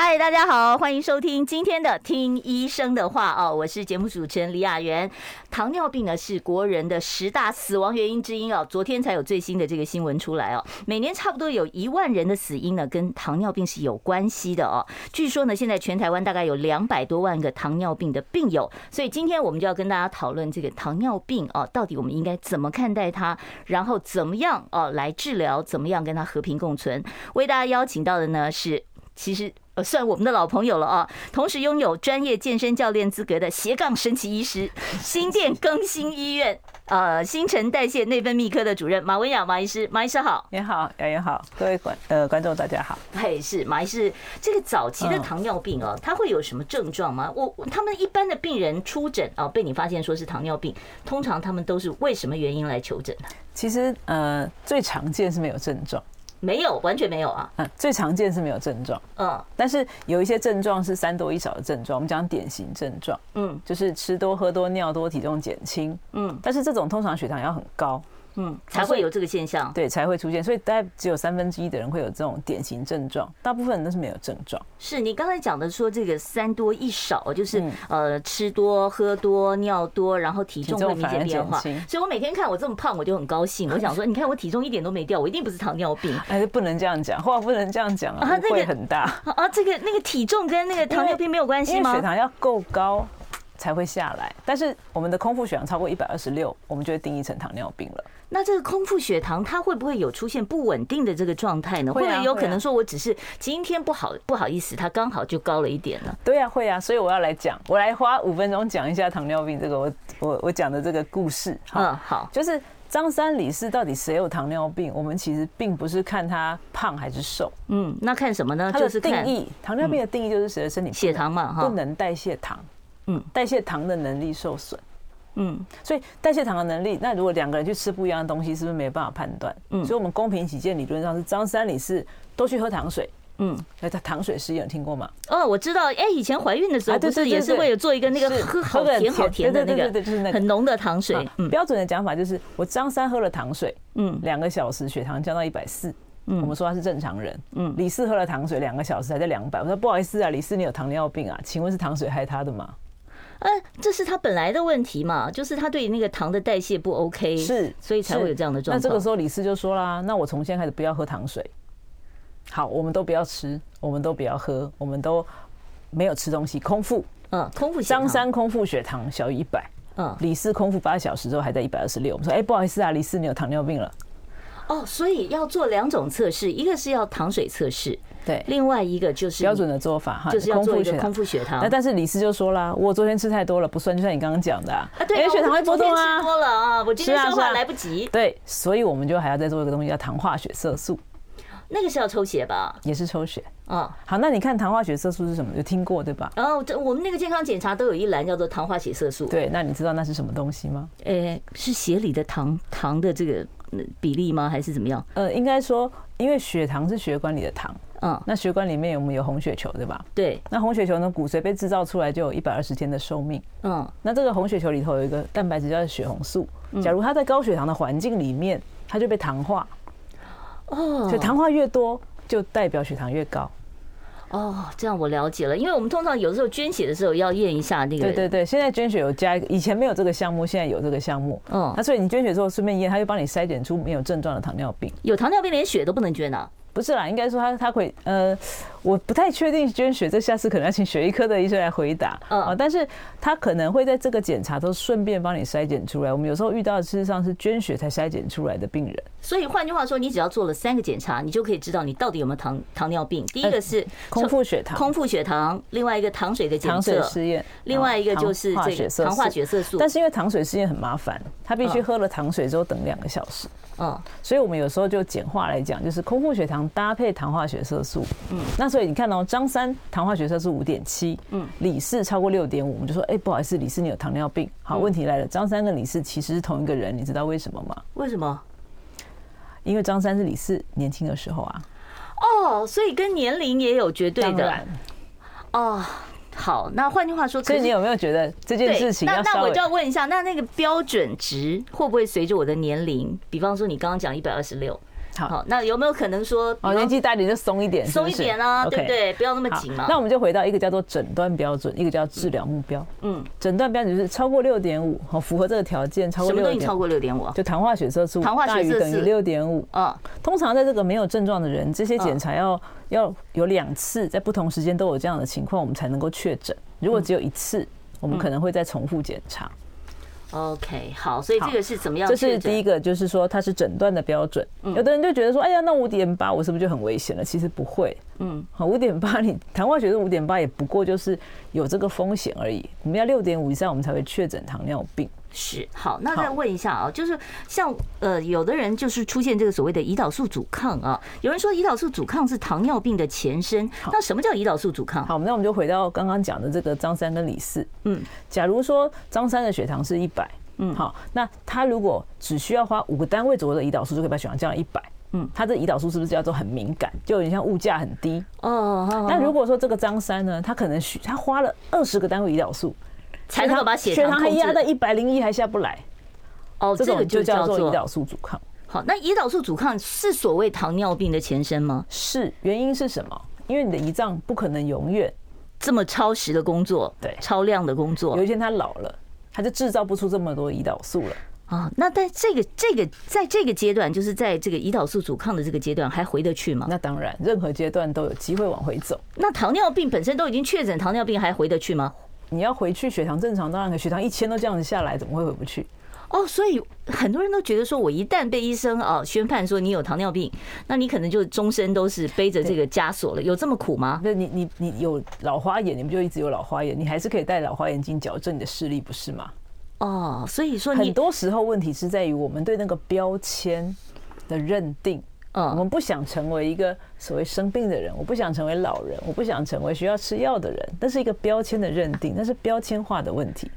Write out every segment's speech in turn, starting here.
嗨，大家好，欢迎收听今天的《听医生的话》哦，我是节目主持人李雅媛。糖尿病呢是国人的十大死亡原因之一哦，昨天才有最新的这个新闻出来哦，每年差不多有一万人的死因呢跟糖尿病是有关系的哦。据说呢，现在全台湾大概有两百多万个糖尿病的病友，所以今天我们就要跟大家讨论这个糖尿病哦，到底我们应该怎么看待它，然后怎么样哦来治疗，怎么样跟它和平共存。为大家邀请到的呢是，其实。算我们的老朋友了啊！同时拥有专业健身教练资格的斜杠神奇医师，新店更新医院呃新陈代谢内分泌科的主任马文雅马医师，马医师好，你好，雅妍好，各位观呃观众大家好。嘿，是马医师，这个早期的糖尿病哦，它会有什么症状吗？我他们一般的病人出诊啊，被你发现说是糖尿病，通常他们都是为什么原因来求诊呢？其实呃最常见是没有症状。没有，完全没有啊。嗯，最常见是没有症状。嗯，但是有一些症状是三多一少的症状，我们讲典型症状。嗯，就是吃多、喝多、尿多、体重减轻。嗯，但是这种通常血糖要很高。嗯，才会有这个现象，对，才会出现。所以大概只有三分之一的人会有这种典型症状，大部分人都是没有症状。是你刚才讲的说这个三多一少，就是呃吃多、喝多、尿多，然后体重会明显变化。所以我每天看我这么胖，我就很高兴。我想说，你看我体重一点都没掉，我一定不是糖尿病。还是不能这样讲，话不能这样讲啊，会很大啊。这个那个体重跟那个糖尿病没有关系吗？血糖要够高才会下来，但是我们的空腹血糖超过一百二十六，我们就会定义成糖尿病了。那这个空腹血糖，它会不会有出现不稳定的这个状态呢？会不会有可能说我只是今天不好不好意思，它刚好就高了一点呢？对呀，会啊。所以我要来讲，我来花五分钟讲一下糖尿病这个我我我讲的这个故事。嗯，好，就是张三李四到底谁有糖尿病？我们其实并不是看他胖还是瘦，嗯，那看什么呢？就是定义糖尿病的定义就是谁的身体血糖嘛，哈，不能代谢糖，嗯，代谢糖的能力受损。嗯，所以代谢糖的能力，那如果两个人去吃不一样的东西，是不是没办法判断？嗯，所以我们公平起见，理论上是张三李四都去喝糖水。嗯，那他糖水实验有听过吗？哦，我知道，哎，以前怀孕的时候不是也是会有做一个那个喝好甜好甜的那个，就是那个很浓的糖水。嗯，标准的讲法就是我张三喝了糖水，嗯，两个小时血糖降到一百四，嗯，我们说他是正常人。嗯，李四喝了糖水两个小时还在两百，我说不好意思啊，李四你有糖尿病啊？请问是糖水害他的吗？呃，这是他本来的问题嘛，就是他对那个糖的代谢不 OK，是，所以才会有这样的状况。那这个时候李四就说啦，那我从现在开始不要喝糖水，好，我们都不要吃，我们都不要喝，我们都没有吃东西，空腹，嗯，空腹。张三空腹血糖小于一百，嗯，李四空腹八小时之后还在一百二十六，我们说，哎，不好意思啊，李四你有糖尿病了。哦，所以要做两种测试，一个是要糖水测试，对，另外一个就是标准的做法哈，就是要做一个空腹血糖。那但是李斯就说了，我昨天吃太多了，不算，就像你刚刚讲的啊，对，血糖会波动啊，吃多了啊，我今天消化来不及，对，所以我们就还要再做一个东西叫糖化血色素，那个是要抽血吧？也是抽血，嗯，好，那你看糖化血色素是什么？有听过对吧？然后这我们那个健康检查都有一栏叫做糖化血色素，对，那你知道那是什么东西吗？诶，是血里的糖糖的这个。比例吗？还是怎么样？呃，应该说，因为血糖是血管里的糖，嗯，那血管里面我们有红血球，对吧？对。那红血球呢？骨髓被制造出来就有一百二十天的寿命，嗯。那这个红血球里头有一个蛋白质叫血红素，假如它在高血糖的环境里面，它就被糖化，哦，所以糖化越多，就代表血糖越高。哦，这样我了解了。因为我们通常有时候捐血的时候要验一下那个。对对对，现在捐血有加一个，以前没有这个项目，现在有这个项目。嗯，那所以你捐血之后顺便验，他就帮你筛检出没有症状的糖尿病。有糖尿病连血都不能捐啊？不是啦，应该说他他会呃。我不太确定捐血，这下次可能要请血液科的医生来回答。嗯，但是他可能会在这个检查都顺便帮你筛检出来。我们有时候遇到的事实上是捐血才筛检出来的病人。所以换句话说，你只要做了三个检查，你就可以知道你到底有没有糖糖尿病。第一个是空腹血糖，空腹血糖；另外一个糖水的检测试验；另外一个就是这个糖化血色素。但是因为糖水试验很麻烦，他必须喝了糖水之后等两个小时。嗯，所以我们有时候就简化来讲，就是空腹血糖搭配糖化血色素。嗯，那所以你看哦张三。三糖化血色素五点七，嗯，李四超过六点五，我们就说，哎，不好意思，李四你有糖尿病。好，问题来了，张三跟李四其实是同一个人，你知道为什么吗？为什么？因为张三是李四年轻的时候啊。哦，所以跟年龄也有绝对的。哦，好，那换句话说，所以你有没有觉得这件事情？那那我就要问一下，那那个标准值会不会随着我的年龄？比方说，你刚刚讲一百二十六。好，那有没有可能说，哦，年纪大一点就松一点，松一点啊，对不对？不要那么紧嘛。那我们就回到一个叫做诊断标准，一个叫治疗目标。嗯，诊断标准是超过六点五，好，符合这个条件，超过六点，超过六点五，就糖化血色素，糖化血色素大于等于六点五。啊，通常在这个没有症状的人，这些检查要要有两次，在不同时间都有这样的情况，我们才能够确诊。如果只有一次，我们可能会再重复检查。OK，好，所以这个是怎么样？这是第一个，就是说它是诊断的标准。有的人就觉得说，哎呀，那五点八我是不是就很危险了？其实不会。嗯，好，五点八你糖化血症五点八也不过就是有这个风险而已。我们要六点五以上，我们才会确诊糖尿病。是，好，那再问一下啊，就是像呃，有的人就是出现这个所谓的胰岛素阻抗啊，有人说胰岛素阻抗是糖尿病的前身，那什么叫胰岛素阻抗？好，那我们就回到刚刚讲的这个张三跟李四。嗯，假如说张三的血糖是一百，嗯，好，那他如果只需要花五个单位左右的胰岛素就可以把血糖降到一百，嗯，他这胰岛素是不是叫做很敏感，就有点像物价很低？哦，那如果说这个张三呢，他可能需他花了二十个单位胰岛素。才能够把血糖还压到一百零一，还下不来。哦，这个就叫做胰岛素阻抗。好，那胰岛素阻抗是所谓糖尿病的前身吗？是，原因是什么？因为你的胰脏不可能永远这么超时的工作，对，超量的工作。有一天它老了，它就制造不出这么多胰岛素了。啊，那在这个这个在这个阶段，就是在这个胰岛素阻抗的这个阶段，还回得去吗？那当然，任何阶段都有机会往回走。那糖尿病本身都已经确诊糖尿病，还回得去吗？你要回去血糖正常，当然可。血糖一千都这样子下来，怎么会回不去？哦，所以很多人都觉得说，我一旦被医生啊宣判说你有糖尿病，那你可能就终身都是背着这个枷锁了。有这么苦吗？那你你你有老花眼，你不就一直有老花眼？你还是可以戴老花眼镜矫正你的视力，不是吗？哦，所以说很多时候问题是在于我们对那个标签的认定。我们不想成为一个所谓生病的人，我不想成为老人，我不想成为需要吃药的人，那是一个标签的认定，那是标签化的问题。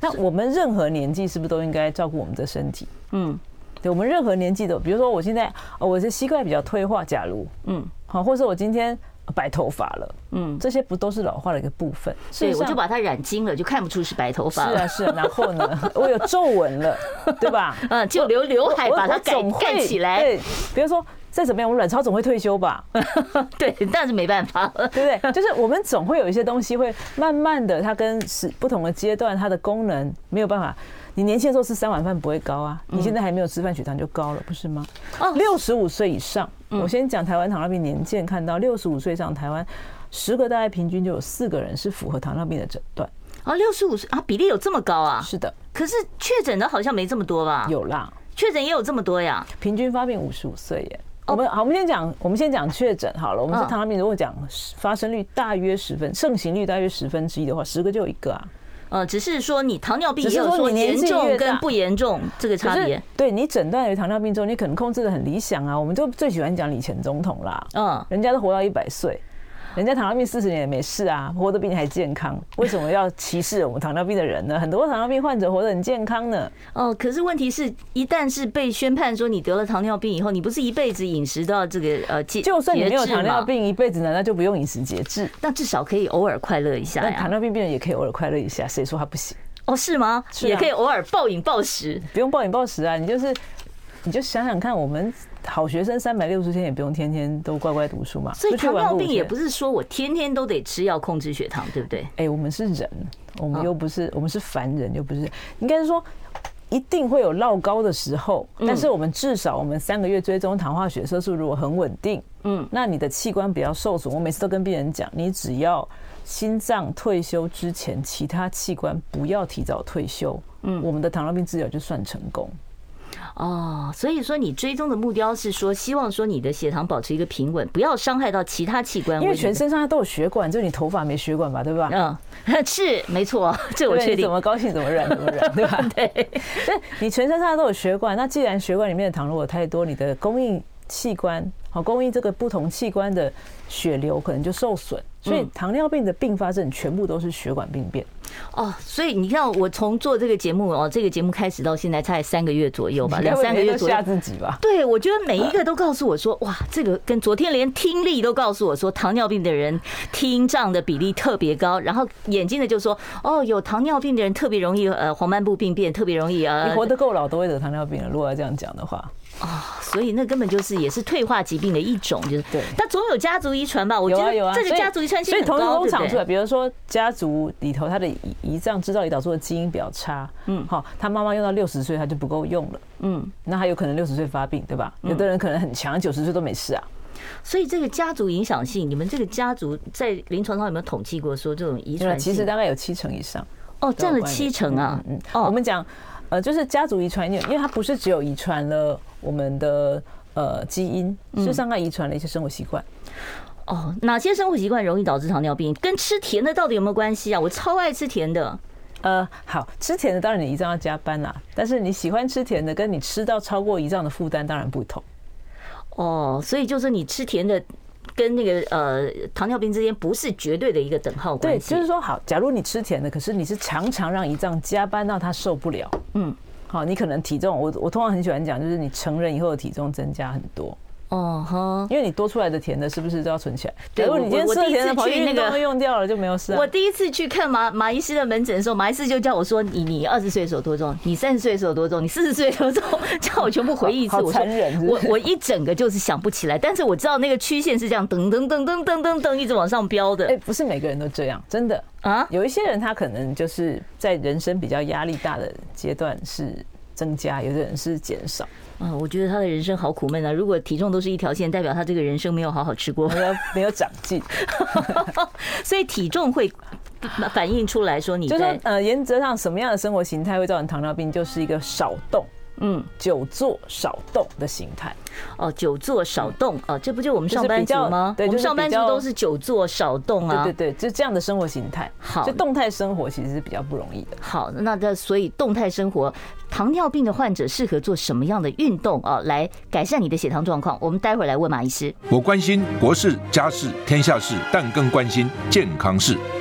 那我们任何年纪是不是都应该照顾我们的身体？嗯，对，我们任何年纪的，比如说我现在我的膝盖比较退化，假如。嗯。好，或者我今天白头发了，嗯，这些不都是老化的一个部分？所以我就把它染金了，就看不出是白头发。是啊，是啊。然后呢，我有皱纹了，对吧？嗯，就留刘海把它盖盖起来。对，比如说。再怎么样，我们卵巢总会退休吧？对，但是没办法，对不对？就是我们总会有一些东西会慢慢的，它跟是不同的阶段，它的功能没有办法。你年轻的时候吃三碗饭不会高啊，你现在还没有吃饭，血糖就高了，不是吗？哦，六十五岁以上，我先讲台湾糖尿病年鉴，看到六十五岁以上台湾十个大概平均就有四个人是符合糖尿病的诊断。啊，六十五岁啊，比例有这么高啊？是的。可是确诊的好像没这么多吧？有啦，确诊也有这么多呀。平均发病五十五岁耶。我们好，我们先讲，我们先讲确诊好了。我们是糖尿病，如果讲发生率大约十分，盛行率大约十分之一的话，十个就有一个啊。呃，只是说你糖尿病也有说严重跟不严重这个差别。对，你诊断为糖尿病之后，你可能控制的很理想啊。我们就最喜欢讲李前总统啦，嗯，人家都活到一百岁。人家糖尿病四十年也没事啊，活得比你还健康，为什么要歧视我们糖尿病的人呢？很多糖尿病患者活得很健康呢。哦，可是问题是一旦是被宣判说你得了糖尿病以后，你不是一辈子饮食都要这个呃节，就算你没有糖尿病，一辈子难道就不用饮食节制？那至少可以偶尔快乐一下呀。糖尿病病人也可以偶尔快乐一下，谁说他不行？哦，是吗？也可以偶尔暴饮暴食，不用暴饮暴食啊，你就是。你就想想看，我们好学生三百六十天也不用天天都乖乖读书嘛。所以糖尿病也不是说我天天都得吃药控制血糖，对不对？哎，我们是人，我们又不是，我们是凡人，又不是。应该是说，一定会有落高的时候，但是我们至少我们三个月追踪糖化血色素如果很稳定，嗯，那你的器官比较受损。我每次都跟病人讲，你只要心脏退休之前，其他器官不要提早退休，嗯，我们的糖尿病治疗就算成功。哦，所以说你追踪的目标是说，希望说你的血糖保持一个平稳，不要伤害到其他器官。因为全身上下都有血管，就你头发没血管吧，对吧？嗯，是没错，这我确定。怎么高兴怎么染怎么染，对吧？对。你全身上下都有血管，那既然血管里面的糖如果太多，你的供应器官好供应这个不同器官的血流可能就受损。所以糖尿病的并发症全部都是血管病变。哦，所以你看，我从做这个节目哦，这个节目开始到现在才三个月左右吧，两三个月左右。吓自己吧。对，我觉得每一个都告诉我说，哇，这个跟昨天连听力都告诉我说，糖尿病的人听障的比例特别高。然后眼睛的就说，哦，有糖尿病的人特别容易呃黄斑部病变，特别容易啊。你活得够老都会得糖尿病了，如果要这样讲的话。哦，所以那根本就是也是退化疾病的一种，就是对。但总有家族遗传吧？我觉得有啊，这个家族遗传性很高，所以同时工厂出来，比如说家族里头他的胰脏制造胰岛素的基因比较差，嗯，好，他妈妈用到六十岁他就不够用了，嗯，那他有可能六十岁发病，对吧？有的人可能很强，九十岁都没事啊。所以这个家族影响性，你们这个家族在临床上有没有统计过说这种遗传？其实大概有七成以上。哦，占了七成啊。嗯，我们讲。呃，就是家族遗传，因为因为它不是只有遗传了我们的呃基因，事实上它遗传了一些生活习惯。哦，哪些生活习惯容易导致糖尿病？跟吃甜的到底有没有关系啊？我超爱吃甜的。呃，好，吃甜的当然你胰脏要加班啦，但是你喜欢吃甜的，跟你吃到超过胰脏的负担当然不同。哦，所以就是你吃甜的。跟那个呃糖尿病之间不是绝对的一个等号关系。对，就是说好，假如你吃甜的，可是你是常常让胰脏加班到它受不了，嗯，好，你可能体重，我我通常很喜欢讲，就是你成人以后的体重增加很多。哦哈，因为你多出来的甜的，是不是都要存起来？对，如果你今天吃甜的跑去那个用掉了，就没有事。我第一次去看马马医师的门诊的时候，马医师就叫我说：“你你二十岁的时候多重？你三十岁的时候多重？你四十岁的时候多重？”叫我全部回忆一次。我说我我一整个就是想不起来，但是我知道那个曲线是这样，噔噔噔噔噔噔噔一直往上飙的。哎，不是每个人都这样，真的啊。有一些人他可能就是在人生比较压力大的阶段是增加，有的人是减少。啊，我觉得他的人生好苦闷啊！如果体重都是一条线，代表他这个人生没有好好吃过，没有没有长进，所以体重会反映出来说，你就是呃，原则上什么样的生活形态会造成糖尿病，就是一个少动。嗯，久坐少动的形态哦，久坐少动哦，这不就我们上班族吗？对，我们上班族都是久坐少动啊。对对对，就这样的生活形态。好，就动态生活其实是比较不容易的。好，那这所以动态生活，糖尿病的患者适合做什么样的运动啊，来改善你的血糖状况？我们待会儿来问马医师。我关心国事、家事、天下事，但更关心健康事。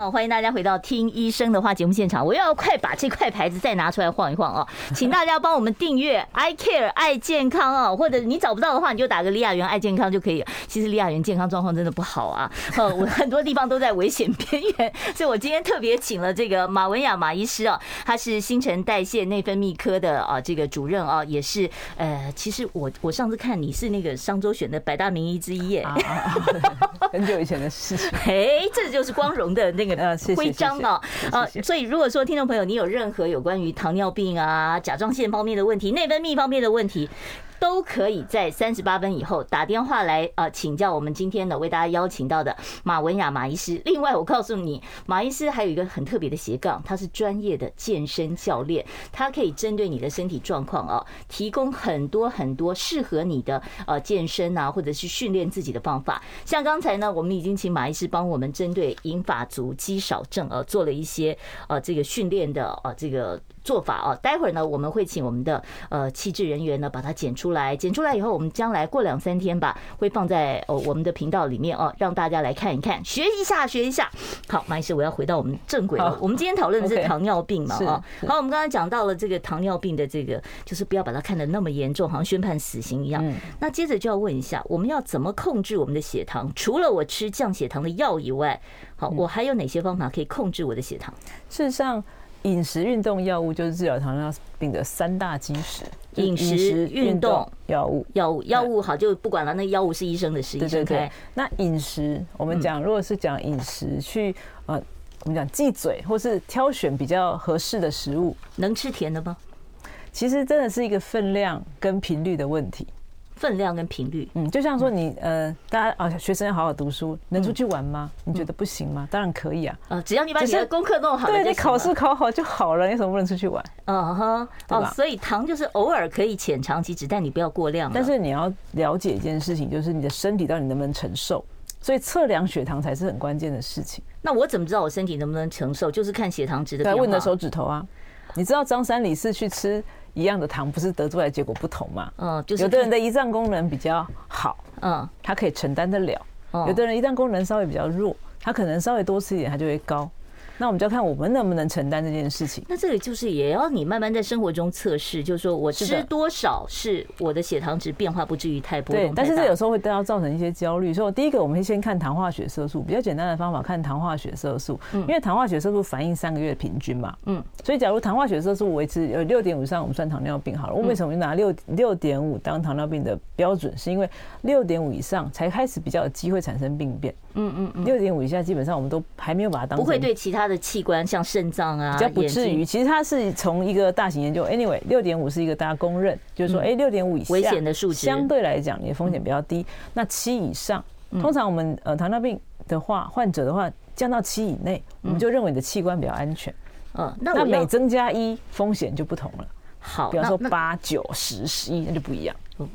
好，欢迎大家回到听医生的话节目现场。我要快把这块牌子再拿出来晃一晃哦！请大家帮我们订阅 I Care 爱健康哦，或者你找不到的话，你就打个李雅媛爱健康就可以。其实李雅媛健康状况真的不好啊，呃，我很多地方都在危险边缘，所以我今天特别请了这个马文雅马医师哦，他是新陈代谢内分泌科的啊这个主任啊，也是呃，其实我我上次看你是那个商周选的百大名医之一耶，很久以前的事情，哎，这就是光荣的那个。呃，徽章啊，呃，所以如果说听众朋友你有任何有关于糖尿病啊、甲状腺方面的问题、内分泌方面的问题。都可以在三十八分以后打电话来啊，请教我们今天的为大家邀请到的马文雅马医师。另外，我告诉你，马医师还有一个很特别的斜杠，他是专业的健身教练，他可以针对你的身体状况啊，提供很多很多适合你的呃健身啊，或者是训练自己的方法。像刚才呢，我们已经请马医师帮我们针对银发族肌少症呃做了一些呃这个训练的呃这个。做法啊，待会儿呢，我们会请我们的呃气质人员呢把它剪出来，剪出来以后，我们将来过两三天吧，会放在哦我们的频道里面哦，让大家来看一看，学一下，学一下。好，马医师，我要回到我们正轨了。我们今天讨论的是糖尿病嘛啊。好，我们刚刚讲到了这个糖尿病的这个，就是不要把它看得那么严重，好像宣判死刑一样。那接着就要问一下，我们要怎么控制我们的血糖？除了我吃降血糖的药以外，好，我还有哪些方法可以控制我的血糖？事实上。饮食、运动、药物就是治疗糖尿病的三大基石。饮食、运动、药物、药物、药物好，就不管了。那药物是医生的事，医生开。那饮食，我们讲，如果是讲饮食，去呃，我们讲忌嘴，或是挑选比较合适的食物，能吃甜的吗？其实真的是一个分量跟频率的问题。分量跟频率。嗯，就像说你呃，大家啊，学生要好好读书，能出去玩吗？你觉得不行吗？当然可以啊。啊，只要你把你的功课弄好，对，你考试考好就好了，你怎么不能出去玩？嗯哼，哦，所以糖就是偶尔可以浅尝即止，但你不要过量。但是你要了解一件事情，就是你的身体到底能不能承受。所以测量血糖才是很关键的事情。那我怎么知道我身体能不能承受？就是看血糖值的。对，问你的手指头啊。你知道张三李四去吃一样的糖，不是得出来结果不同吗？嗯，就是有的人的胰脏功能比较好，嗯，他可以承担得了；有的人胰脏功能稍微比较弱，他可能稍微多吃一点，他就会高。那我们就要看我们能不能承担这件事情。那这个就是也要你慢慢在生活中测试，就是说我吃多少是我的血糖值变化不至于太波动。对，但是这有时候会对它造成一些焦虑。所以第一个，我们会先看糖化血色素，比较简单的方法看糖化血色素，因为糖化血色素反映三个月平均嘛。嗯。所以假如糖化血色素维持有六点五以上，我们算糖尿病好了。我为什么拿六六点五当糖尿病的标准？是因为六点五以上才开始比较有机会产生病变。嗯嗯嗯。六点五以下基本上我们都还没有把它当成。不会对其他的器官像。肾脏啊，比较不至于。其实它是从一个大型研究，anyway，六点五是一个大家公认，就是说，哎，六点五以下危险的数值，相对来讲你的风险比较低。那七以上，通常我们呃糖尿病的话，患者的话降到七以内，我们就认为你的器官比较安全。嗯，那每增加一，风险就不同了。好，比方说八九十十一，那就不一样。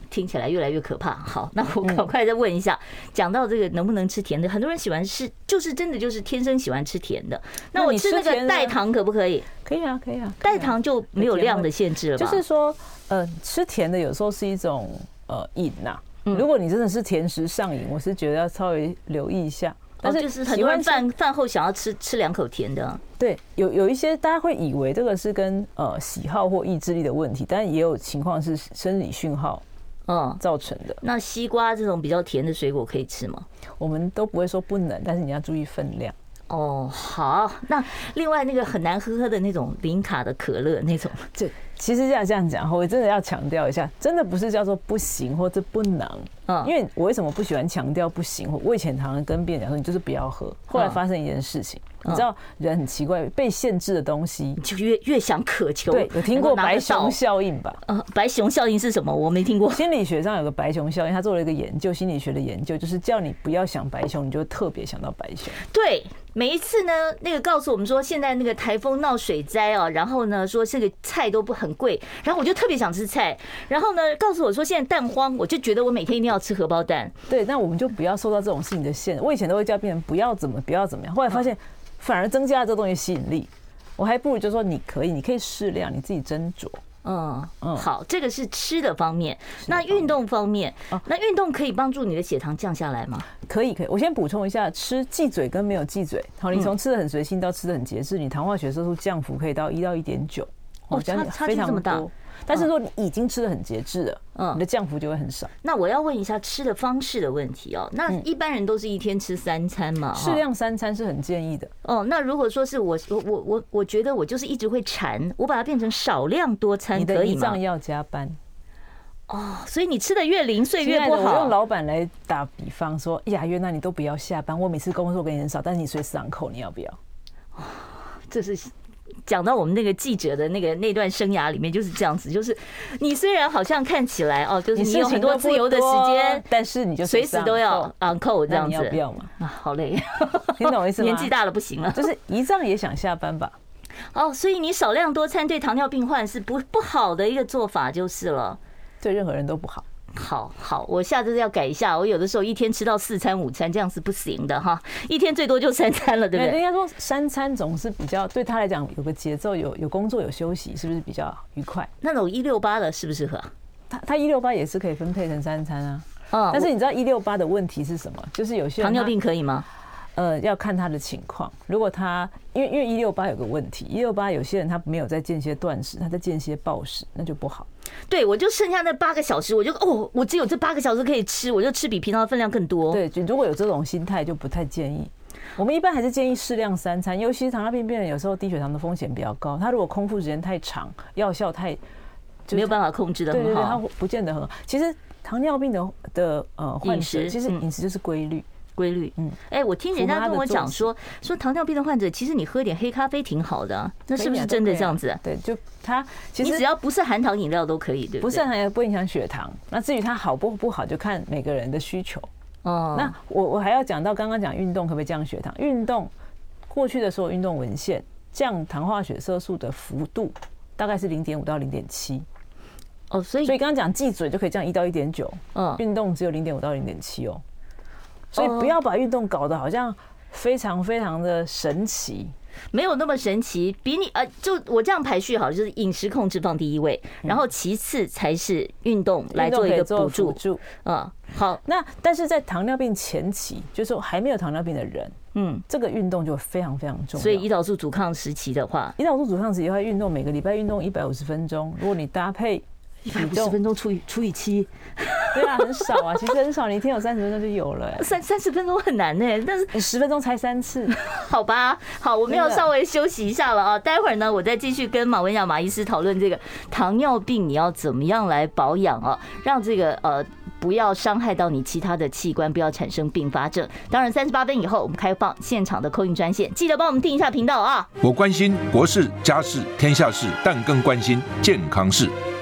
听起来越来越可怕。好，那我赶快再问一下，讲到这个能不能吃甜的，很多人喜欢吃，就是真的就是天生喜欢吃甜的。那我吃那个代糖可不可以？可以啊，可以啊。代糖就没有量的限制了吧？就是说，呃，吃甜的有时候是一种呃瘾呐。如果你真的是甜食上瘾，我是觉得要稍微留意一下。但是就是很多人饭饭后想要吃吃两口甜的。对，有有一些大家会以为这个是跟呃喜好或意志力的问题，但也有情况是生理讯号。嗯，造成的。那西瓜这种比较甜的水果可以吃吗？我们都不会说不能，但是你要注意分量。哦，好。那另外那个很难喝喝的那种零卡的可乐那种，这其实要这样讲，我真的要强调一下，真的不是叫做不行或者不能。嗯，因为我为什么不喜欢强调不行？我以前常常跟别人讲说，你就是不要喝。后来发生一件事情。你知道人很奇怪，被限制的东西就越越想渴求。对，有听过白熊效应吧？呃，白熊效应是什么？我没听过。心理学上有个白熊效应，他做了一个研究，心理学的研究就是叫你不要想白熊，你就特别想到白熊。对，每一次呢，那个告诉我们说现在那个台风闹水灾啊，然后呢说这个菜都不很贵，然后我就特别想吃菜，然后呢告诉我说现在蛋荒，我就觉得我每天一定要吃荷包蛋。对，那我们就不要受到这种事情的限制。我以前都会叫病人不要怎么不要怎么样，后来发现。反而增加了这东西吸引力，我还不如就说你可以，你可以适量，你自己斟酌。嗯嗯，好，这个是吃的方面。那运动方面，那运动可以帮助你的血糖降下来吗？可以，可以。我先补充一下，吃忌嘴跟没有忌嘴，好，你从吃的很随性到吃的很节制，你糖化血色素降幅可以到一到一点九。哦，差差距这么大。但是说你已经吃的很节制了，嗯，你的降幅就会很少。那我要问一下吃的方式的问题哦。那一般人都是一天吃三餐嘛？适量三餐是很建议的。哦，那如果说是我我我我我觉得我就是一直会馋，我把它变成少量多餐可以吗？你的胰脏要加班。哦，所以你吃的越零碎越不好。我用老板来打比方说，哎呀，月那你都不要下班，我每次工作给你很少，但是你随时上扣，你要不要？这是。讲到我们那个记者的那个那段生涯里面就是这样子，就是你虽然好像看起来哦，就是你有很多自由的时间，但是你就随时都要 on call 这样子，要不要嘛？啊，好累，听懂我意思吗？年纪大了不行了，就是胰脏也想下班吧？哦，所以你少量多餐对糖尿病患是不不好的一个做法就是了，对任何人都不好。好好，我下次要改一下。我有的时候一天吃到四餐午餐，这样是不行的哈。一天最多就三餐了，对不对？应该说三餐总是比较对他来讲有个节奏，有有工作有休息，是不是比较愉快？那种一六八的适不适合？他他一六八也是可以分配成三餐啊。嗯，但是你知道一六八的问题是什么？就是有些糖尿病可以吗？呃，要看他的情况。如果他因为因为一六八有个问题，一六八有些人他没有在间歇断食，他在间歇暴食，那就不好。对，我就剩下那八个小时，我就哦，我只有这八个小时可以吃，我就吃比平常的分量更多。对，就如果有这种心态，就不太建议。我们一般还是建议适量三餐，尤其是糖尿病病人有时候低血糖的风险比较高，他如果空腹时间太长，药效太没有办法控制的很好，他不见得很好。其实糖尿病的的呃患者，其实饮食就是规律。规律，嗯，哎，我听人家跟我讲说，说糖尿病的患者，其实你喝点黑咖啡挺好的，那是不是真的这样子？对，就它其实你只要不是含糖饮料都可以，对不对？不是含糖不影响血糖。那至于它好不不好，就看每个人的需求。哦，那我我还要讲到刚刚讲运动可不可以降血糖？运动过去的所有运动文献降糖化血色素的幅度大概是零点五到零点七。哦，所以所以刚刚讲忌嘴就可以降一到一点九，嗯，运动只有零点五到零点七哦。所以不要把运动搞得好像非常非常的神奇，没有那么神奇。比你呃，就我这样排序好，就是饮食控制放第一位，然后其次才是运动来做一个辅助。嗯，好。那但是在糖尿病前期，就是说还没有糖尿病的人，嗯，这个运动就非常非常重要。所以胰岛素阻抗时期的话，胰岛素阻抗时期的话，运动每个礼拜运动一百五十分钟，如果你搭配。一百五十分钟除以除以七，对啊，很少啊，其实很少，你一天有三十分钟就有了。三三十分钟很难呢，但是十分钟才三次，好吧，好，我们要稍微休息一下了啊，待会儿呢，我再继续跟马文雅马医师讨论这个糖尿病你要怎么样来保养啊，让这个呃不要伤害到你其他的器官，不要产生并发症。当然，三十八分以后我们开放现场的 call in 专线，记得帮我们订一下频道啊。我关心国事、家事、天下事，但更关心健康事。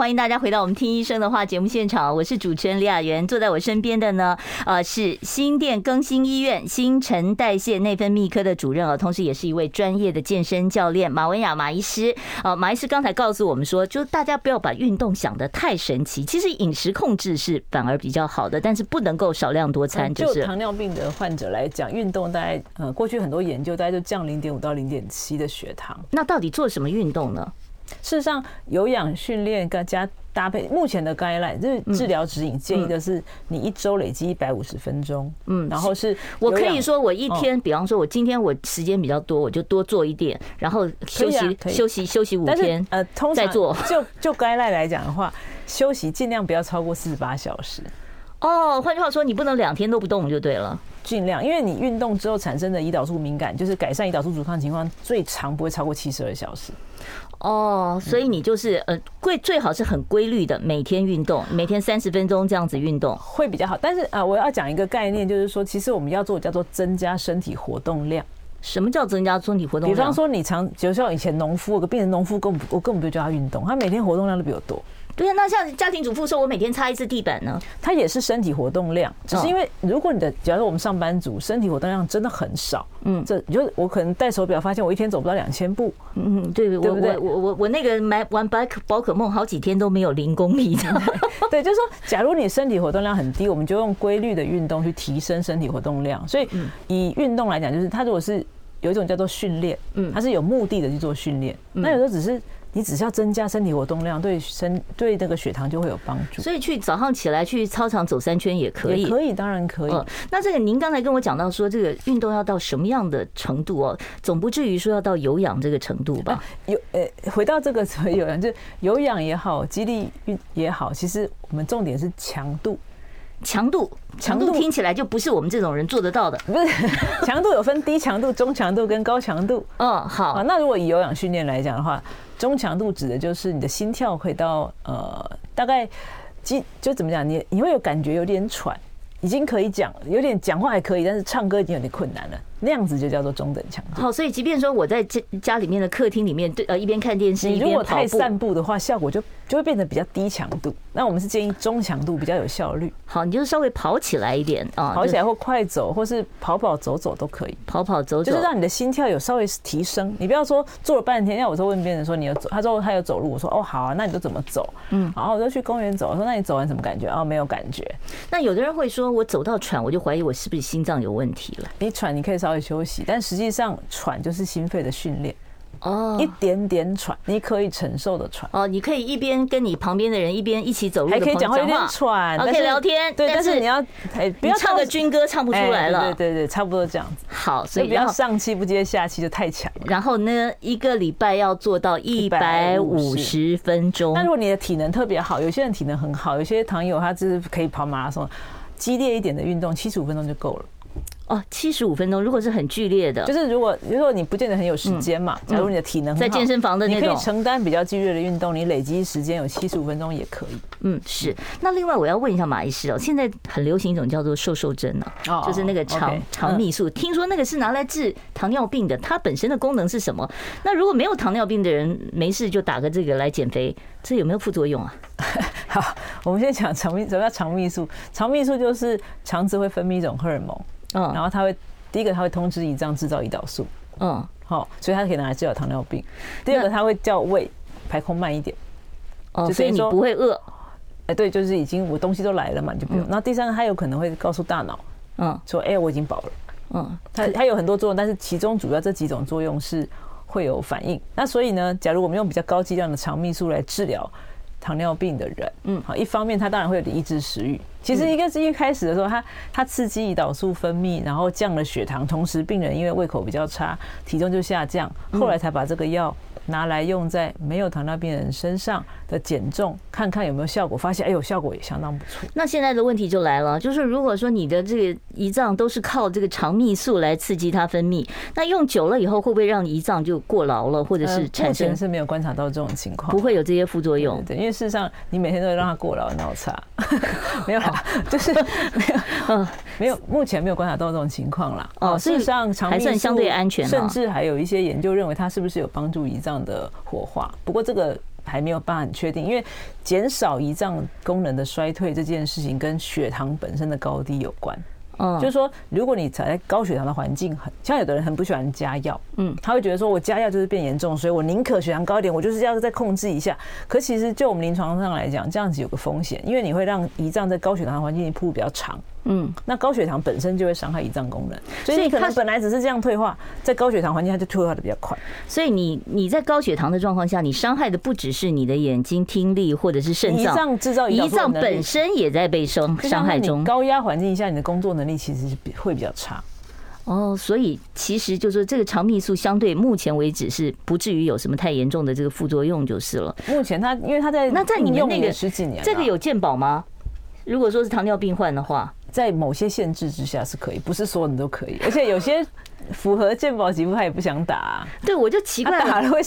欢迎大家回到我们听医生的话节目现场，我是主持人李雅媛，坐在我身边的呢，呃，是新店更新医院新陈代谢内分泌科的主任啊，同时也是一位专业的健身教练马文雅马医师。呃，马医师刚才告诉我们说，就大家不要把运动想得太神奇，其实饮食控制是反而比较好的，但是不能够少量多餐。就是糖尿病的患者来讲，运动大概呃，过去很多研究大概就降零点五到零点七的血糖。那到底做什么运动呢？事实上，有氧训练跟加搭配，目前的 guideline 就是治疗指引建议的是，你一周累积一百五十分钟。嗯，然后是我可以说，我一天，比方说，我今天我时间比较多，我就多做一点，然后休息休息休息五天。呃，通常再做。就就 guideline 来讲的话，休息尽量不要超过四十八小时。哦，换句话说，你不能两天都不动就对了。尽量，因为你运动之后产生的胰岛素敏感，就是改善胰岛素阻抗情况，最长不会超过七十二小时。哦，所以你就是呃，规最好是很规律的，每天运动，每天三十分钟这样子运动会比较好。但是啊，我要讲一个概念，就是说，其实我们要做的叫做增加身体活动量。什么叫增加身体活动量？比方说，你常比如像以前农夫，有个病人农夫根本我根本不叫他运动，他每天活动量都比我多。对呀，那像家庭主妇说，我每天擦一次地板呢？它也是身体活动量，只是因为如果你的，假如我们上班族身体活动量真的很少，嗯，这就我可能戴手表发现我一天走不到两千步，嗯，对，对不对？我我我我那个买玩宝可宝可梦好几天都没有零公里的，对，就是说，假如你身体活动量很低，我们就用规律的运动去提升身体活动量。所以以运动来讲，就是它如果是有一种叫做训练，嗯，它是有目的的去做训练，那有时候只是。你只是要增加身体活动量，对身对那个血糖就会有帮助。所以去早上起来去操场走三圈也可以，可以，当然可以。那这个您刚才跟我讲到说，这个运动要到什么样的程度哦？总不至于说要到有氧这个程度吧？有呃，回到这个有氧，就有氧也好，肌力运也好，其实我们重点是强度。强度，强度听起来就不是我们这种人做得到的。不是，强度有分低强度、中强度跟高强度。嗯，好。那如果以有氧训练来讲的话，中强度指的就是你的心跳可以到呃大概，就就怎么讲，你你会有感觉有点喘，已经可以讲有点讲话还可以，但是唱歌已经有点困难了。那样子就叫做中等强度。好，所以即便说我在家家里面的客厅里面，对呃一边看电视，一边，如果太散步的话，效果就就会变得比较低强度。那我们是建议中强度比较有效率。好，你就稍微跑起来一点啊，跑起来或快走，或是跑跑走走都可以。跑跑走走，就是让你的心跳有稍微提升。你不要说做了半天，像我说问别人说你有走，他说他有走路，我说哦好啊，那你都怎么走？嗯，然后我就去公园走，我说那你走完什么感觉？哦，没有感觉。那有的人会说我走到喘，我就怀疑我是不是心脏有问题了。你喘，你可以稍微休息，但是。实际上，喘就是心肺的训练。哦，一点点喘，你可以承受的喘。哦，你可以一边跟你旁边的人一边一起走路，还可以讲话，有点喘，可以聊天。对，但是你要不要唱个军歌唱不出来了。对对对，差不多这样子。好，所以不要上气不接下气就太强。然后呢，一个礼拜要做到一百五十分钟。那如果你的体能特别好，有些人体能很好，有些糖友他就是可以跑马拉松，激烈一点的运动，七十五分钟就够了。哦，七十五分钟，如果是很剧烈的，就是如果如果你不见得很有时间嘛，假如你的体能在健身房的那种，你可以承担比较剧烈的运动，你累积时间有七十五分钟也可以。嗯，是。那另外我要问一下马医师哦，现在很流行一种叫做瘦瘦针啊，就是那个肠肠泌素，听说那个是拿来治糖尿病的，它本身的功能是什么？那如果没有糖尿病的人没事就打个这个来减肥，这有没有副作用啊？好，我们先讲肠泌，什么叫肠泌素？肠泌素就是肠子会分泌一种荷尔蒙。嗯，然后他会第一个他会通知胰脏制造胰岛素，嗯，好，所以他可以拿来治疗糖尿病。第二个他会叫胃排空慢一点，哦，所以你不会饿。哎，对，就是已经我东西都来了嘛，你就不用。那第三个他有可能会告诉大脑，嗯，说哎我已经饱了，嗯，他他有很多作用，但是其中主要这几种作用是会有反应。那所以呢，假如我们用比较高剂量的肠泌素来治疗糖尿病的人，嗯，好，一方面他当然会有点抑制食欲。其实一个是一开始的时候，它它刺激胰岛素分泌，然后降了血糖，同时病人因为胃口比较差，体重就下降，后来才把这个药。拿来用在没有糖尿病人身上的减重，看看有没有效果。发现哎呦，效果也相当不错。那现在的问题就来了，就是如果说你的这个胰脏都是靠这个肠泌素来刺激它分泌，那用久了以后会不会让胰脏就过劳了，或者是产生？是没有观察到这种情况，不会有这些副作用。对，因为事实上你每天都让它过劳，脑差 没有啦，就是 没有，嗯，没有，目前没有观察到这种情况啦。哦，事实上肠还算相对安全，甚至还有一些研究认为它是不是有帮助胰脏的活化，不过这个还没有办法很确定，因为减少胰脏功能的衰退这件事情跟血糖本身的高低有关。嗯，就是说，如果你在高血糖的环境，很像有的人很不喜欢加药，嗯，他会觉得说我加药就是变严重，所以我宁可血糖高一点，我就是要再控制一下。可其实就我们临床上来讲，这样子有个风险，因为你会让胰脏在高血糖的环境里铺比较长。嗯，那高血糖本身就会伤害胰脏功能，所以你可能本来只是这样退化，在高血糖环境它就退化的比较快。所以你你在高血糖的状况下，你伤害的不只是你的眼睛、听力或者是肾脏，胰脏制造胰脏本身也在被伤伤害中。高压环境下，你的工作能力其实是比会比较差。哦，所以其实就是说，这个肠泌素相对目前为止是不至于有什么太严重的这个副作用就是了。目前它因为它在那在你们那个十几年，这个有健保吗？如果说是糖尿病患的话。在某些限制之下是可以，不是所有人都可以，而且有些符合健保给付他也不想打啊。对，我就奇怪了，打了会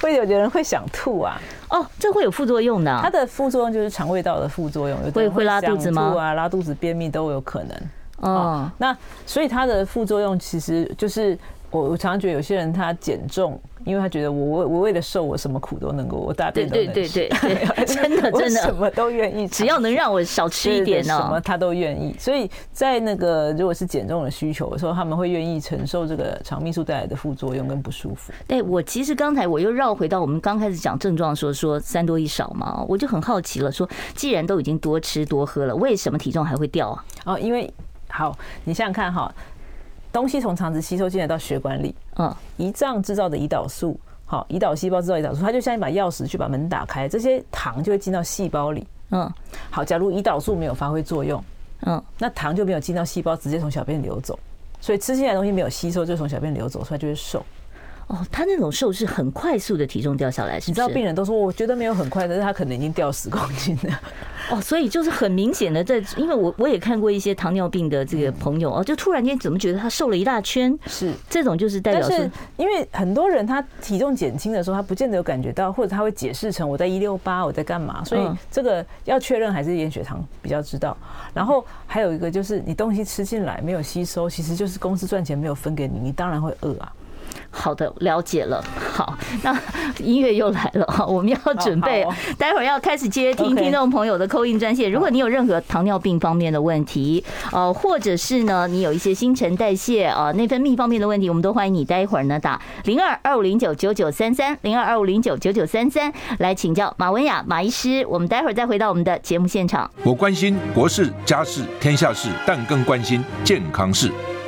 会有的人会想吐啊。哦，这会有副作用的啊。它的副作用就是肠胃道的副作用，会会拉肚子吗？啊，拉肚子、便秘都有可能。哦，那所以它的副作用其实就是我我常常觉得有些人他减重。因为他觉得我为我为了瘦，我什么苦都能够，我大便都能吃，对对 对对，真的真的什么都愿意，只要能让我少吃一点呢，什么他都愿意。所以在那个如果是减重的需求的时候，他们会愿意承受这个肠泌素带来的副作用跟不舒服。对，我其实刚才我又绕回到我们刚开始讲症状，说说三多一少嘛，我就很好奇了，说既然都已经多吃多喝了，为什么体重还会掉啊？哦，因为好，你想想看哈。东西从肠子吸收进来到血管里，嗯，胰脏制造的胰岛素，好，胰岛细胞制造胰岛素，它就像一把钥匙去把门打开，这些糖就会进到细胞里，嗯，好，假如胰岛素没有发挥作用，嗯，那糖就没有进到细胞，直接从小便流走，所以吃进来的东西没有吸收，就从小便流走，出来就会瘦。哦，他那种瘦是很快速的体重掉下来？你知道病人都说，我觉得没有很快，但是他可能已经掉十公斤了。哦，所以就是很明显的在，因为我我也看过一些糖尿病的这个朋友哦，就突然间怎么觉得他瘦了一大圈？是这种就是代表是，因为很多人他体重减轻的时候，他不见得有感觉到，或者他会解释成我在一六八，我在干嘛？所以这个要确认还是验血糖比较知道。然后还有一个就是你东西吃进来没有吸收，其实就是公司赚钱没有分给你，你当然会饿啊。好的，了解了。好，那音乐又来了哈，我们要准备，待会儿要开始接听听众朋友的 call in 专线。如果你有任何糖尿病方面的问题，呃，或者是呢，你有一些新陈代谢啊、内分泌方面的问题，我们都欢迎你待会儿呢打零二二五零九九九三三零二二五零九九九三三来请教马文雅马医师。我们待会儿再回到我们的节目现场。我关心国事、家事、天下事，但更关心健康事。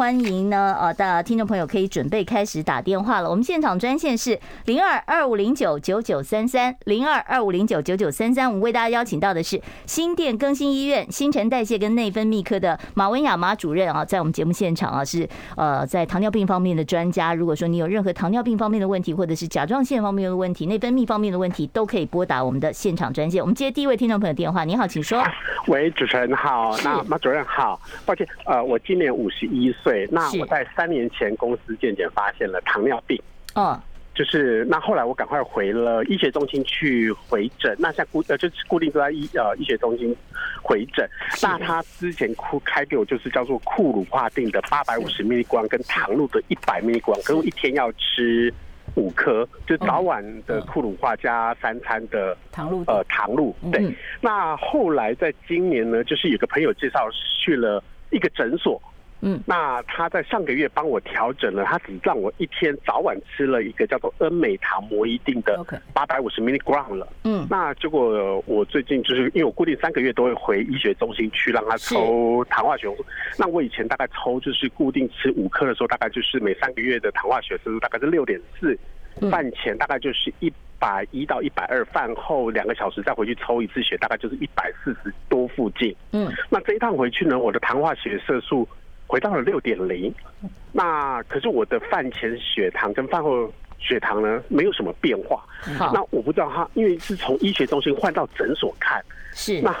欢迎呢，呃，的听众朋友可以准备开始打电话了。我们现场专线是零二二五零九九九三三零二二五零九九九三三。我们为大家邀请到的是新店更新医院新陈代谢跟内分泌科的马文雅马主任啊，在我们节目现场啊，是呃在糖尿病方面的专家。如果说你有任何糖尿病方面的问题，或者是甲状腺方面的问题、内分泌方面的问题，都可以拨打我们的现场专线。我们接第一位听众朋友电话，你好，请说。喂，主持人好，那马主任好，抱歉，呃，我今年五十一岁。对，那我在三年前公司渐渐发现了糖尿病，哦，就是那后来我赶快回了医学中心去回诊，那像固呃就是固定都在医呃医学中心回诊，那他之前开开给我就是叫做库鲁化定的八百五十 mg 跟糖露的一百 mg，可我一天要吃五颗，就早晚的库鲁化加三餐的糖露呃糖露，对，那后来在今年呢，就是有个朋友介绍去了一个诊所。嗯，那他在上个月帮我调整了，他只让我一天早晚吃了一个叫做恩美糖膜一定的八百五十 milligram 了。嗯，那结果我最近就是因为我固定三个月都会回医学中心去让他抽糖化血红素。那我以前大概抽就是固定吃五颗的时候，大概就是每三个月的糖化血色素大概是六点四，饭前大概就是一百一到一百二，饭后两个小时再回去抽一次血，大概就是一百四十多附近。嗯，那这一趟回去呢，我的糖化血色素。回到了六点零，那可是我的饭前血糖跟饭后血糖呢，没有什么变化。那我不知道他，因为是从医学中心换到诊所看，是那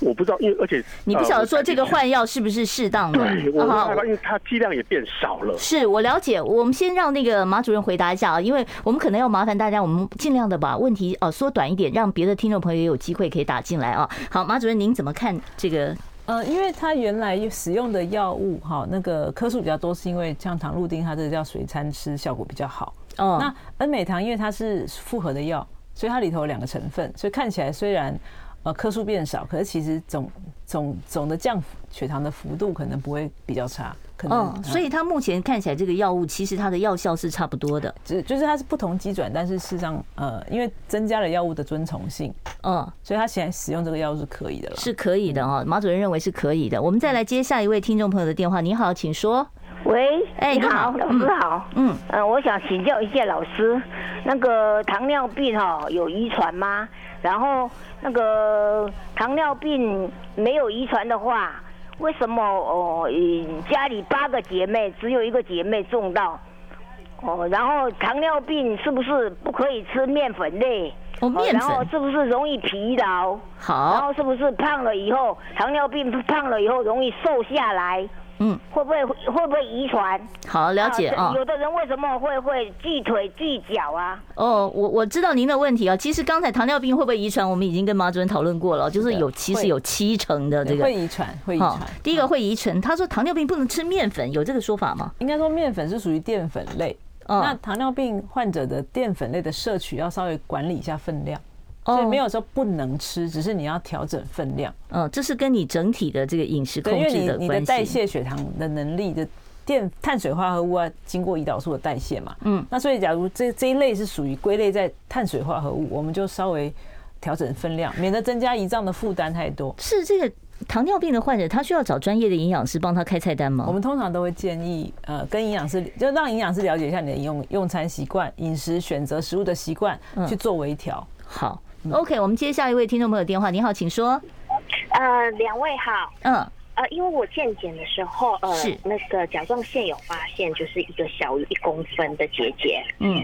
我不知道，因为而且你不晓得说这个换药是不是适当的？对，我害怕，因为它剂量也变少了。是我了解，我们先让那个马主任回答一下啊，因为我们可能要麻烦大家，我们尽量的把问题呃缩短一点，让别的听众朋友也有机会可以打进来啊。好，马主任您怎么看这个？呃，因为它原来使用的药物哈，那个颗数比较多，是因为像糖露丁，它这个叫随餐吃，效果比较好。哦，那恩美糖因为它是复合的药，所以它里头有两个成分，所以看起来虽然呃颗数变少，可是其实总总总的降血糖的幅度可能不会比较差。可能哦，所以它目前看起来这个药物其实它的药效是差不多的，只就是它是不同机转，但是事实上呃，因为增加了药物的遵从性，嗯，所以他现在使用这个药物是可以的了，是可以的哦。马主任认为是可以的。我们再来接下一位听众朋友的电话。你好，请说。喂，哎，你好，老师好。嗯，呃，我想请教一下老师，那个糖尿病哈有遗传吗？然后那个糖尿病没有遗传的话。为什么哦？家里八个姐妹，只有一个姐妹中到哦。然后糖尿病是不是不可以吃面粉类？哦，面粉。然后是不是容易疲劳？好。然后是不是胖了以后，糖尿病胖了以后容易瘦下来？嗯，会不会会不会遗传？好，了解啊。有的人为什么会会锯腿锯脚啊？哦，我我知道您的问题啊。其实刚才糖尿病会不会遗传，我们已经跟马主任讨论过了，就是有其实有七成的这个会遗传，会遗传。第一个会遗传，他说糖尿病不能吃面粉，有这个说法吗？应该说面粉是属于淀粉类，那糖尿病患者的淀粉类的摄取要稍微管理一下分量。所以没有说不能吃，只是你要调整分量。嗯，这是跟你整体的这个饮食控制的关系。你你的代谢血糖的能力的电碳水化合物啊，经过胰岛素的代谢嘛。嗯，那所以假如这这一类是属于归类在碳水化合物，我们就稍微调整分量，免得增加胰脏的负担太多。是这个糖尿病的患者，他需要找专业的营养师帮他开菜单吗？我们通常都会建议，呃，跟营养师就让营养师了解一下你的用用餐习惯、饮食选择食物的习惯，去做微调。好。OK，我们接下一位听众朋友电话。你好，请说。呃，两位好。嗯。呃，因为我健检的时候，呃，是那个甲状腺有发现，就是一个小于一公分的结节。嗯。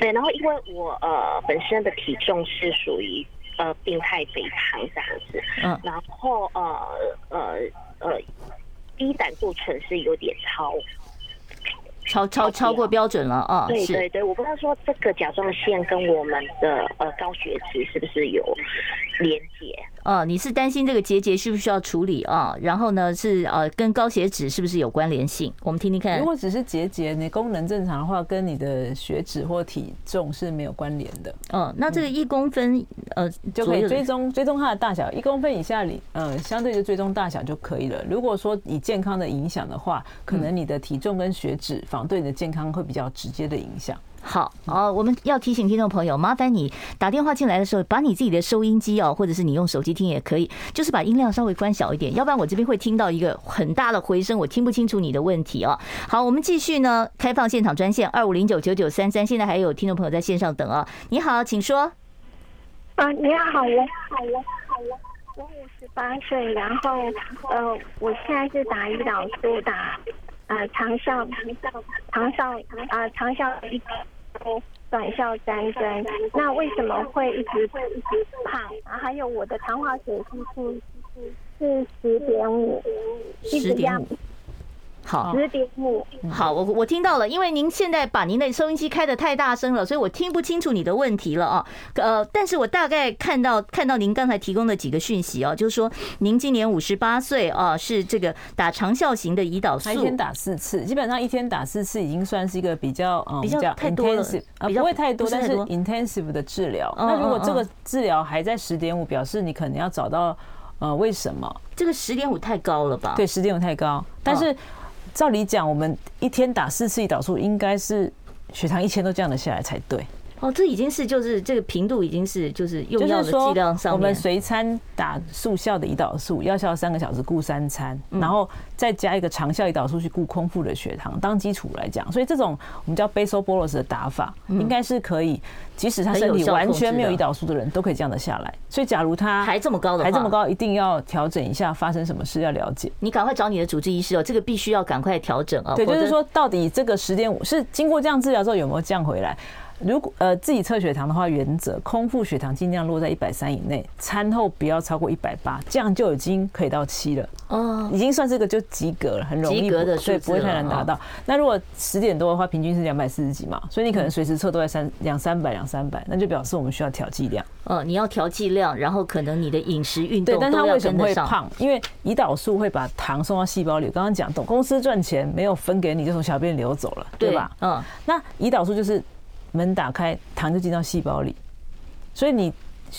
对，然后因为我呃本身的体重是属于呃病态肥胖这样子。嗯。然后呃呃呃，低胆固醇是有点超。超超超过标准了啊！对对对，我不知道说这个甲状腺跟我们的呃高血脂是不是有连接？哦，你是担心这个结节需不需要处理啊？然后呢，是呃跟高血脂是不是有关联性？我们听听看。如果只是结节，你功能正常的话，跟你的血脂或体重是没有关联的。嗯，那这个一公分呃就可以追踪追踪它的大小，一公分以下里呃相对的追踪大小就可以了。如果说以健康的影响的话，可能你的体重跟血脂反而对你的健康会比较直接的影响。好，哦，我们要提醒听众朋友，麻烦你打电话进来的时候，把你自己的收音机哦，或者是你用手机听也可以，就是把音量稍微关小一点，要不然我这边会听到一个很大的回声，我听不清楚你的问题哦。好，我们继续呢，开放现场专线二五零九九九三三，现在还有听众朋友在线上等啊。你好，请说。啊，你好，我好，我好，我五十八岁，然后呃，我现在是打胰岛素打。啊，长效长效长效啊，长效一，短效三针。那为什么会一直一直胖？啊，还有我的糖化血色素是十点五，十点五。好，十点五。好，我我听到了，因为您现在把您的收音机开的太大声了，所以我听不清楚你的问题了啊。呃，但是我大概看到看到您刚才提供的几个讯息啊，就是说您今年五十八岁啊，是这个打长效型的胰岛素，一天打四次，基本上一天打四次已经算是一个比较嗯比较太多了，啊不会太多，但是 intensive 的治疗。那如果这个治疗还在十点五，表示你可能要找到呃为什么？这个十点五太高了吧？对，十点五太高，但是。照理讲，我们一天打四次胰岛素，应该是血糖一千都降得下来才对。哦，这已经是就是这个频度已经是就是用药的剂量上面。我们随餐打速效的胰岛素，药效三个小时顾三餐，然后再加一个长效胰岛素去顾空腹的血糖当基础来讲，所以这种我们叫 basal bolus 的打法，应该是可以，即使他身体完全没有胰岛素的人都可以降得下来。所以假如他还这么高的还这么高，一定要调整一下，发生什么事要了解。你赶快找你的主治医师哦，这个必须要赶快调整啊。对，就是说到底这个十点五是经过这样治疗之后有没有降回来？如果呃自己测血糖的话，原则空腹血糖尽量落在一百三以内，餐后不要超过一百八，这样就已经可以到七了。哦，已经算是个就及格了，很容易，及格的，所以不会太难达到。那如果十点多的话，平均是两百四十几嘛，所以你可能随时测都在三两三百两三百，那就表示我们需要调剂量。嗯，你要调剂量，然后可能你的饮食运动对，但他为什么会胖？因为胰岛素会把糖送到细胞里。刚刚讲，懂公司赚钱没有分给你，就从小便流走了，对吧？嗯，那胰岛素就是。门打开，糖就进到细胞里，所以你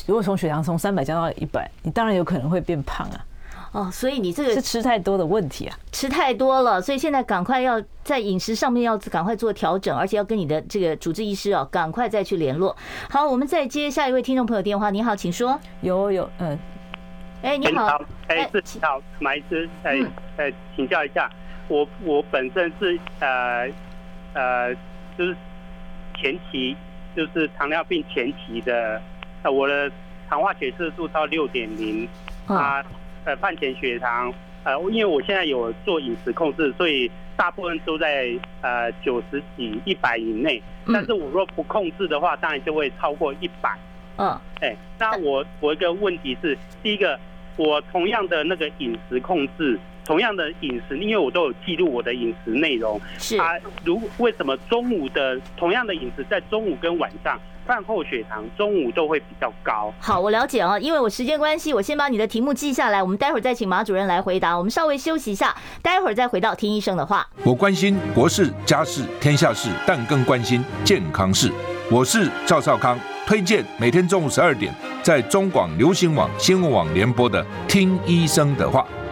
如果从血糖从三百降到一百，你当然有可能会变胖啊。哦，所以你这个是吃太多的问题啊，吃太多了，所以现在赶快要在饮食上面要赶快做调整，而且要跟你的这个主治医师哦，赶快再去联络。好，我们再接下一位听众朋友电话。你好，请说。有有，嗯，哎，你好，哎，是你好，马医师，哎哎，请教一下，我我本身是呃呃，就是。前期就是糖尿病前期的，呃，我的糖化血色素到六点零，啊，呃，饭前血糖，呃，因为我现在有做饮食控制，所以大部分都在呃九十几、一百以内。但是我若不控制的话，当然就会超过一百。嗯，哎，那我我一个问题是，第一个，我同样的那个饮食控制。同样的饮食，因为我都有记录我的饮食内容。是啊，如为什么中午的同样的饮食，在中午跟晚上饭后血糖中午都会比较高？好，我了解哦，因为我时间关系，我先把你的题目记下来，我们待会儿再请马主任来回答。我们稍微休息一下，待会儿再回到听医生的话。我关心国事、家事、天下事，但更关心健康事。我是赵少康，推荐每天中午十二点在中广流行网、新闻网联播的《听医生的话》。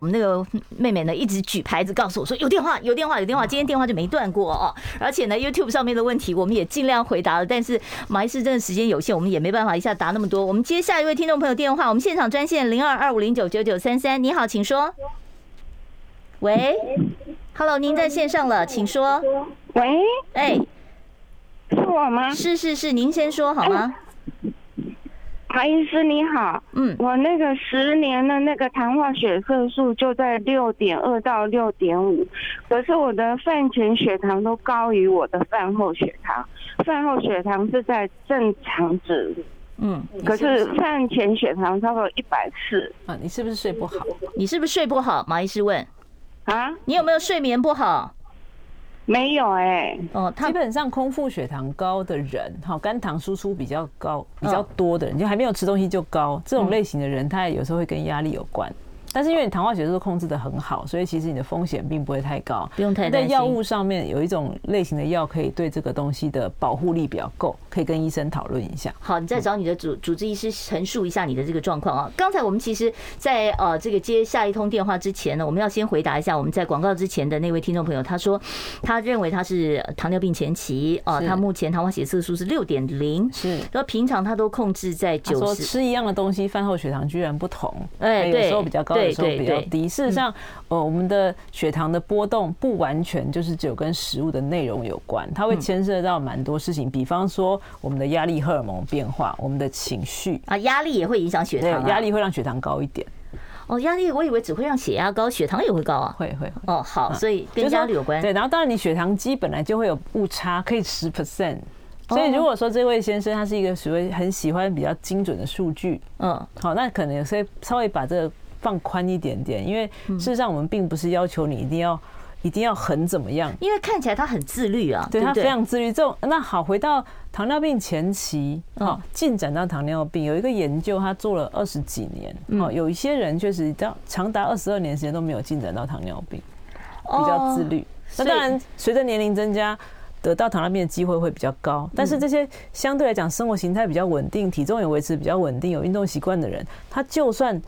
我们那个妹妹呢，一直举牌子告诉我说有电话，有电话，有电话。今天电话就没断过哦。而且呢，YouTube 上面的问题我们也尽量回答了。但是马医师真的时间有限，我们也没办法一下答那么多。我们接下一位听众朋友电话，我们现场专线零二二五零九九九三三。你好，请说。喂，Hello，您在线上了，请说。喂，哎，是我吗？是是是，您先说好吗？马医师你好，嗯，我那个十年的那个糖化血色素就在六点二到六点五，可是我的饭前血糖都高于我的饭后血糖，饭后血糖是在正常值，嗯，可是饭前血糖差不多一百四啊，你是不是睡不好？你是不是睡不好？马医师问啊，你有没有睡眠不好？没有哎、欸，哦，基本上空腹血糖高的人，好，肝糖输出比较高、比较多的人，就还没有吃东西就高，这种类型的人，他有时候会跟压力有关。但是因为你糖化血色素控制的很好，所以其实你的风险并不会太高，不用太担心。在药物上面有一种类型的药可以对这个东西的保护力比较够，可以跟医生讨论一下。好，你再找你的主主治医师陈述一下你的这个状况啊。刚才我们其实，在呃这个接下一通电话之前呢，我们要先回答一下我们在广告之前的那位听众朋友，他说他认为他是糖尿病前期啊，他目前糖化血色素是六点零，是，然后平常他都控制在九十，吃一样的东西，饭后血糖居然不同，哎，对，有时候比较高，有时候比较低。事实上，呃，我们的血糖的波动不完全就是只有跟食物的内容有关，它会牵涉到蛮多事情，比方说我们的压力荷尔蒙变化，我们的情绪啊，压力也会影响血糖，压力会让血糖高一点。哦，压力我以为只会让血压高，血糖也会高啊？会会。哦，好，所以跟压力有关。对，然后当然你血糖机本来就会有误差，可以十 percent。所以如果说这位先生他是一个属于很喜欢比较精准的数据，嗯，好，那可能有些稍微把这个。放宽一点点，因为事实上我们并不是要求你一定要一定要很怎么样，因为看起来他很自律啊，对，他非常自律。这种那好，回到糖尿病前期，好，进展到糖尿病，有一个研究他做了二十几年，哦，有一些人确实到长达二十二年时间都没有进展到糖尿病，比较自律。那当然，随着年龄增加，得到糖尿病的机会会比较高。但是这些相对来讲生活形态比较稳定，体重也维持比较稳定，有运动习惯的人，他就算。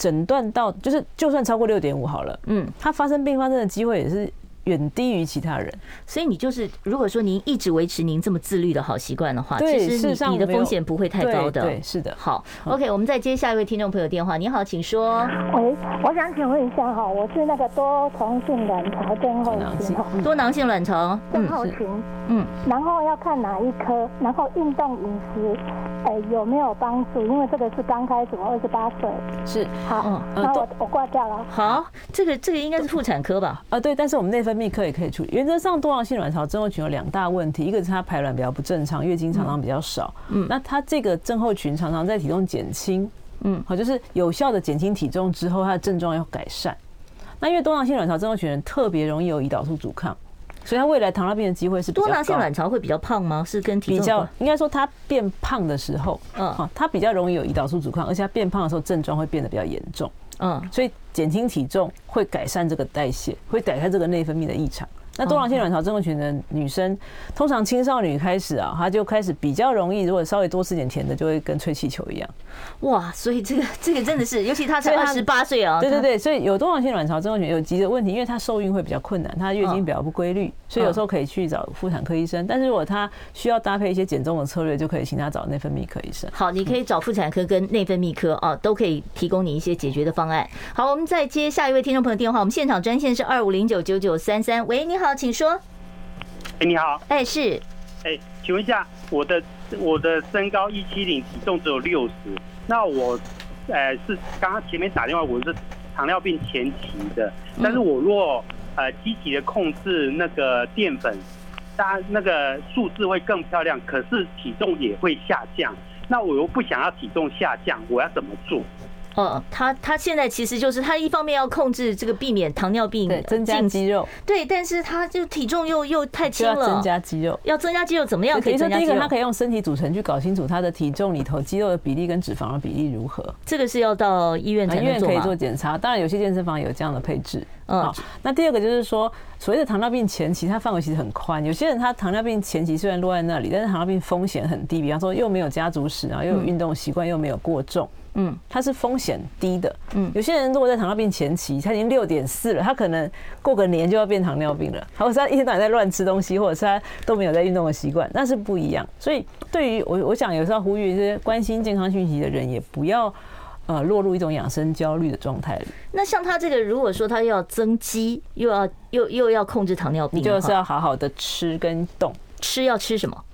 诊断到就是，就算超过六点五好了，嗯，它发生并发症的机会也是远低于其他人。所以你就是，如果说您一直维持您这么自律的好习惯的话，其实你你的风险不会太高的。对，是的。好，OK，我们再接下一位听众朋友电话。你好，请说。喂，我想请问一下哈，我是那个多囊性卵巢症候群，多囊性卵巢症候群，嗯，然后要看哪一科，然后运动饮食。哎，有没有帮助？因为这个是刚开始，我二十八岁。是，好，那我我挂掉了。好，这个这个应该是妇产科吧？啊，对，但是我们内分泌科也可以处理。原则上，多囊性卵巢症候群有两大问题，一个是它排卵比较不正常，月经常常比较少。嗯，那它这个症候群常常在体重减轻，嗯，好，就是有效的减轻体重之后，它的症状要改善。那因为多囊性卵巢症候群人特别容易有胰岛素阻抗。所以，他未来糖尿病的机会是。多囊性卵巢会比较胖吗？是跟体重比较，应该说他变胖的时候，嗯，他比较容易有胰岛素阻抗，而且他变胖的时候症状会变得比较严重，嗯，所以减轻体重会改善这个代谢，会改善这个内分泌的异常。那多囊性卵巢症候群的女生，通常青少女开始啊，她就开始比较容易，如果稍微多吃点甜的，就会跟吹气球一样。哇，所以这个这个真的是，尤其她才二十八岁啊。对对对，所以有多囊性卵巢症候群有急的问题，因为她受孕会比较困难，她月经比较不规律，所以有时候可以去找妇产科医生。但是如果她需要搭配一些减重的策略，就可以请她找内分泌科医生。好，你可以找妇产科跟内分泌科啊，都可以提供你一些解决的方案。好，我们再接下一位听众朋友电话，我们现场专线是二五零九九九三三。喂，你好，请说。哎，你好，哎，是，哎，请问一下，我的我的身高一七零，体重只有六十，那我，呃，是刚刚前面打电话，我是糖尿病前期的，但是我若呃积极的控制那个淀粉，当然那个数字会更漂亮，可是体重也会下降，那我又不想要体重下降，我要怎么做？哦，他他现在其实就是他一方面要控制这个避免糖尿病，对，增加肌肉，对，但是他就体重又又太轻了，增加肌肉，要增加肌肉怎么样可以增加肌肉？第一个，他可以用身体组成去搞清楚他的体重里头肌肉的比例跟脂肪的比例如何。这个是要到医院才能做吗？医院可以做检查，当然有些健身房有这样的配置。嗯，那第二个就是说，所谓的糖尿病前期，它范围其实很宽。有些人他糖尿病前期虽然落在那里，但是糖尿病风险很低，比方说又没有家族史，然后又有运动习惯，又没有过重。嗯，它是风险低的。嗯，有些人如果在糖尿病前期，他已经六点四了，他可能过个年就要变糖尿病了，或者是他一天到晚在乱吃东西，或者是他都没有在运动的习惯，那是不一样。所以对于我，我想有时候呼吁这些关心健康讯息的人，也不要呃落入一种养生焦虑的状态里。那像他这个，如果说他又要增肌，又要又又要控制糖尿病，就是要好好的吃跟动。吃要吃什么？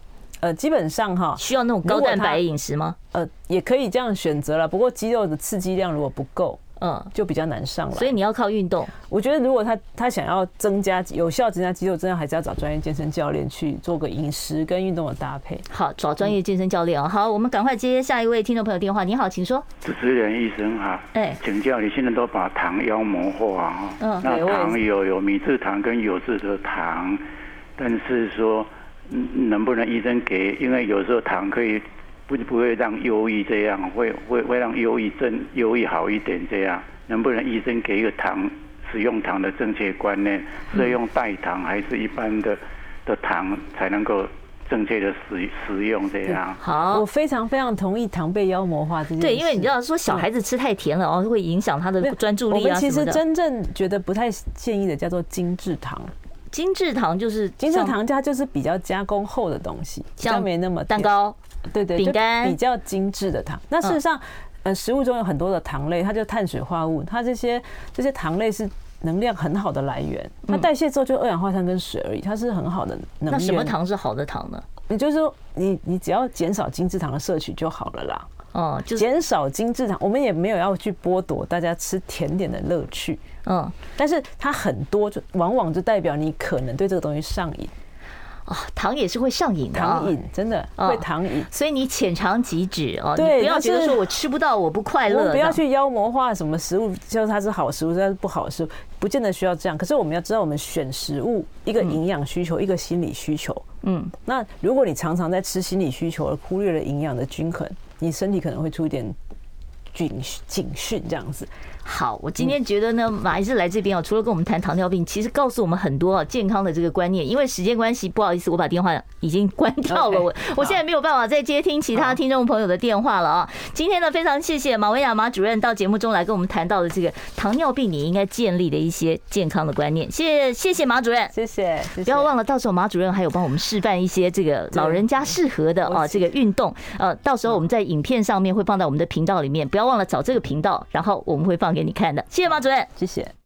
呃，基本上哈，需要那种高蛋白饮食吗？呃，也可以这样选择了。不过肌肉的刺激量如果不够，嗯，就比较难上了。所以你要靠运动。我觉得如果他他想要增加有效增加肌肉，真的还是要找专业健身教练去做个饮食跟运动的搭配。好，找专业健身教练啊。好，我们赶快接下一位听众朋友电话。你好，请说。主持人医生哈。哎，请教你现在都把糖妖魔化哈？嗯，那糖有有米字糖跟有字的糖，但是说能不能医生给？因为有时候糖可以。不不会让忧郁这样，会会会让忧郁症忧郁好一点这样，能不能医生给一个糖使用糖的正确观念？是用代糖还是一般的的糖才能够正确的使使用这样？好，我非常非常同意糖被妖魔化这件事。对，因为你知道说小孩子吃太甜了哦，会影响他的专注力啊。我们其实真正觉得不太建议的叫做精致糖。精致糖就是精致糖，它就是比较加工后的东西，像没那么蛋糕。对对，饼干比较精致的糖。那事实上，呃，食物中有很多的糖类，它就碳水化合物，它这些这些糖类是能量很好的来源。它代谢之后就二氧化碳跟水而已，它是很好的能量。那什么糖是好的糖呢？也就是说，你你只要减少精致糖的摄取就好了啦。哦，就减少精致糖，我们也没有要去剥夺大家吃甜点的乐趣。嗯，但是它很多，就往往就代表你可能对这个东西上瘾。啊，糖也是会上瘾的，糖瘾真的会糖瘾，所以你浅尝即止哦。对，不要觉得说我吃不到我不快乐，不要去妖魔化什么食物，就是它是好食物，它是不好食物，不见得需要这样。可是我们要知道，我们选食物，一个营养需求，一个心理需求。嗯，那如果你常常在吃心理需求而忽略了营养的均衡，你身体可能会出一点警警讯这样子。好，我今天觉得呢，马医师来这边啊，除了跟我们谈糖尿病，其实告诉我们很多啊健康的这个观念。因为时间关系，不好意思，我把电话已经关掉了。我我现在没有办法再接听其他听众朋友的电话了啊。今天呢，非常谢谢马维亚马主任到节目中来跟我们谈到的这个糖尿病你应该建立的一些健康的观念。谢谢谢谢马主任，谢谢。不要忘了，到时候马主任还有帮我们示范一些这个老人家适合的啊这个运动。呃，到时候我们在影片上面会放在我们的频道里面，不要忘了找这个频道，然后我们会放给你看的。谢谢马主任，谢谢。